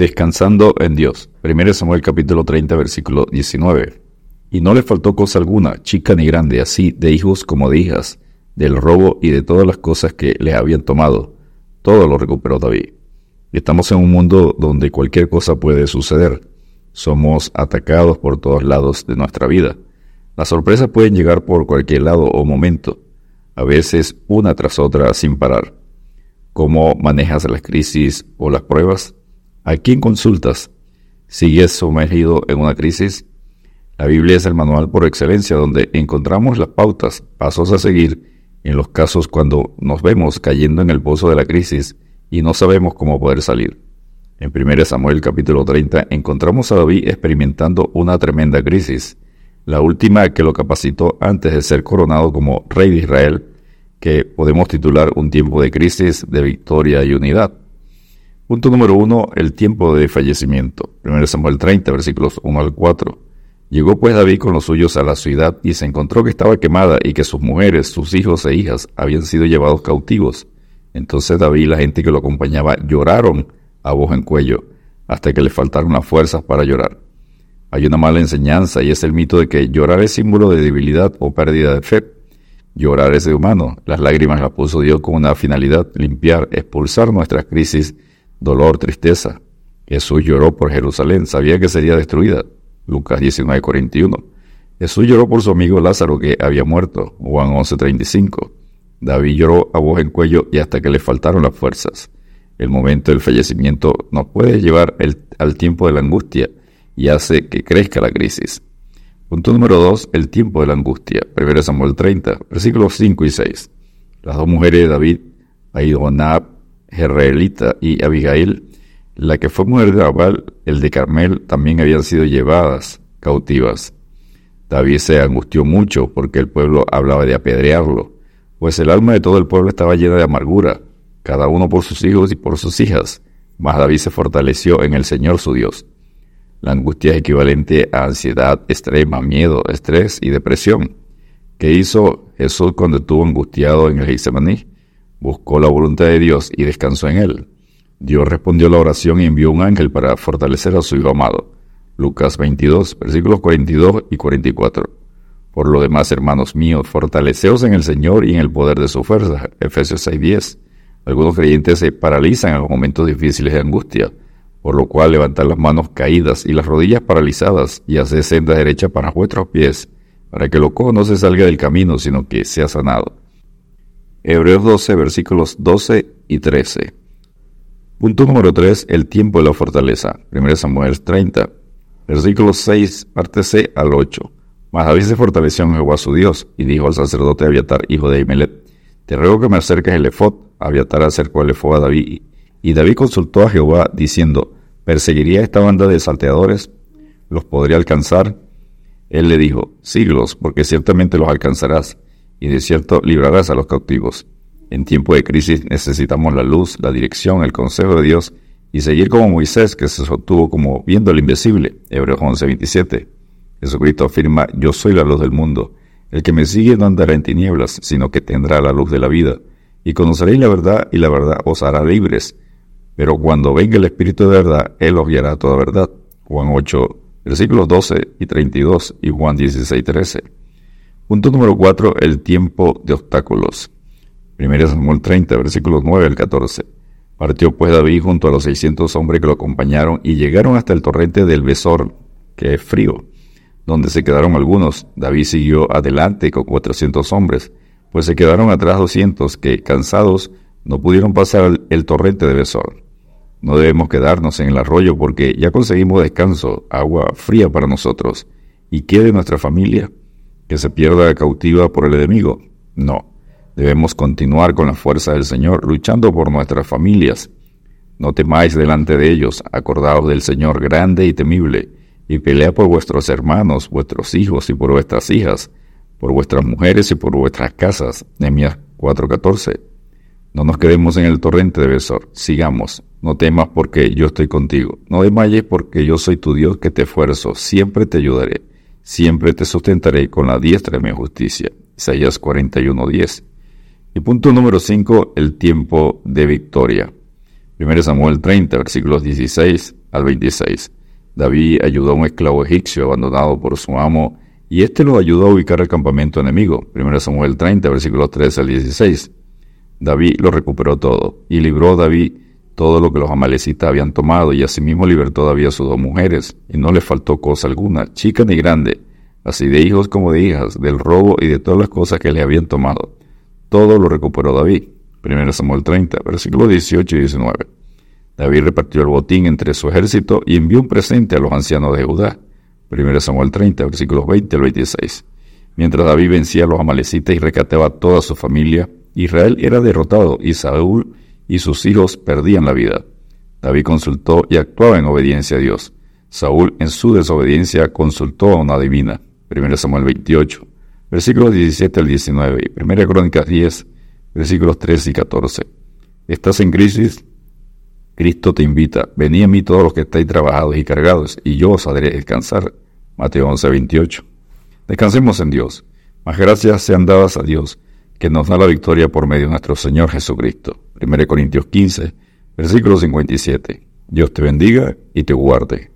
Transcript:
Descansando en Dios. 1 Samuel capítulo 30 versículo 19. Y no le faltó cosa alguna, chica ni grande, así de hijos como de hijas, del robo y de todas las cosas que le habían tomado. Todo lo recuperó David. Estamos en un mundo donde cualquier cosa puede suceder. Somos atacados por todos lados de nuestra vida. Las sorpresas pueden llegar por cualquier lado o momento, a veces una tras otra sin parar. ¿Cómo manejas las crisis o las pruebas? ¿A quién consultas? ¿Sigues sumergido en una crisis? La Biblia es el manual por excelencia donde encontramos las pautas, pasos a seguir en los casos cuando nos vemos cayendo en el pozo de la crisis y no sabemos cómo poder salir. En 1 Samuel capítulo 30 encontramos a David experimentando una tremenda crisis, la última que lo capacitó antes de ser coronado como rey de Israel, que podemos titular un tiempo de crisis, de victoria y unidad. Punto número uno, el tiempo de fallecimiento. 1 Samuel 30, versículos 1 al 4. Llegó pues David con los suyos a la ciudad y se encontró que estaba quemada y que sus mujeres, sus hijos e hijas habían sido llevados cautivos. Entonces David y la gente que lo acompañaba lloraron a voz en cuello, hasta que le faltaron las fuerzas para llorar. Hay una mala enseñanza y es el mito de que llorar es símbolo de debilidad o pérdida de fe. Llorar es de humano. Las lágrimas las puso Dios con una finalidad, limpiar, expulsar nuestras crisis, dolor, tristeza. Jesús lloró por Jerusalén, sabía que sería destruida. Lucas 19:41. Jesús lloró por su amigo Lázaro que había muerto. Juan 11:35. David lloró a voz en cuello y hasta que le faltaron las fuerzas el momento del fallecimiento nos puede llevar al tiempo de la angustia y hace que crezca la crisis. Punto número 2. El tiempo de la angustia. 1 Samuel 30, versículos 5 y 6. Las dos mujeres de David, Aidonab, Jerreelita y Abigail, la que fue mujer de Abal, el de Carmel, también habían sido llevadas cautivas. David se angustió mucho porque el pueblo hablaba de apedrearlo, pues el alma de todo el pueblo estaba llena de amargura cada uno por sus hijos y por sus hijas, mas David se fortaleció en el Señor su Dios. La angustia es equivalente a ansiedad extrema, miedo, estrés y depresión. ¿Qué hizo Jesús cuando estuvo angustiado en el Getsemaní? Buscó la voluntad de Dios y descansó en él. Dios respondió la oración y envió un ángel para fortalecer a su Hijo amado. Lucas 22, versículos 42 y 44. Por lo demás, hermanos míos, fortaleceos en el Señor y en el poder de su fuerza. Efesios 6:10. Algunos creyentes se paralizan en los momentos difíciles de angustia, por lo cual levantar las manos caídas y las rodillas paralizadas y hacer senda derecha para vuestros pies, para que lo cojo no se salga del camino, sino que sea sanado. Hebreos 12, versículos 12 y 13. Punto número 3. El tiempo de la fortaleza. 1 Samuel 30, versículos 6, parte C al 8. Mas David se fortaleció en Jehová su Dios, y dijo al sacerdote Abiatar, hijo de Ahimelech, te ruego que me acerques el efod. Abiatar acercó el efod a David. Y David consultó a Jehová, diciendo, ¿perseguiría esta banda de salteadores? ¿Los podría alcanzar? Él le dijo, siglos, porque ciertamente los alcanzarás, y de cierto librarás a los cautivos. En tiempo de crisis necesitamos la luz, la dirección, el consejo de Dios, y seguir como Moisés, que se sostuvo como viendo lo invisible. Hebreos 11:27. Jesucristo afirma, yo soy la luz del mundo. El que me sigue no andará en tinieblas, sino que tendrá la luz de la vida. Y conoceréis la verdad, y la verdad os hará libres. Pero cuando venga el Espíritu de verdad, Él os guiará toda verdad. Juan 8, versículos 12 y 32 y Juan 16, 13. Punto número 4. El tiempo de obstáculos. 1 Samuel 30, versículos 9 al 14. Partió pues David junto a los 600 hombres que lo acompañaron y llegaron hasta el torrente del Besor, que es frío donde se quedaron algunos. David siguió adelante con cuatrocientos hombres, pues se quedaron atrás doscientos que, cansados, no pudieron pasar el torrente de Besor. No debemos quedarnos en el arroyo porque ya conseguimos descanso, agua fría para nosotros. ¿Y qué de nuestra familia? ¿Que se pierda cautiva por el enemigo? No. Debemos continuar con la fuerza del Señor, luchando por nuestras familias. No temáis delante de ellos, acordaos del Señor grande y temible, y pelea por vuestros hermanos, vuestros hijos y por vuestras hijas, por vuestras mujeres y por vuestras casas. Nehemías 4:14. No nos quedemos en el torrente de Besor, sigamos. No temas porque yo estoy contigo. No desmayes porque yo soy tu Dios que te esfuerzo. Siempre te ayudaré. Siempre te sustentaré con la diestra de mi justicia. Isaías 41:10. Y punto número 5, el tiempo de victoria. 1 Samuel 30, versículos 16 al 26. David ayudó a un esclavo egipcio abandonado por su amo y éste lo ayudó a ubicar el campamento enemigo. 1 Samuel 30, versículos 13 al 16. David lo recuperó todo y libró a David todo lo que los amalecitas habían tomado y asimismo libertó David a sus dos mujeres y no le faltó cosa alguna, chica ni grande, así de hijos como de hijas, del robo y de todas las cosas que le habían tomado. Todo lo recuperó David. 1 Samuel 30, versículos 18 y 19. David repartió el botín entre su ejército y envió un presente a los ancianos de Judá. 1 Samuel 30, versículos 20 al 26. Mientras David vencía a los amalecitas y recateaba a toda su familia, Israel era derrotado y Saúl y sus hijos perdían la vida. David consultó y actuaba en obediencia a Dios. Saúl en su desobediencia consultó a una divina. 1 Samuel 28, versículos 17 al 19 y 1 Crónicas 10, versículos 13 y 14. ¿Estás en crisis? Cristo te invita, venid a mí todos los que estáis trabajados y cargados, y yo os haré descansar. Mateo 11, 28. Descansemos en Dios. Más gracias sean dadas a Dios, que nos da la victoria por medio de nuestro Señor Jesucristo. 1 Corintios 15, versículo 57. Dios te bendiga y te guarde.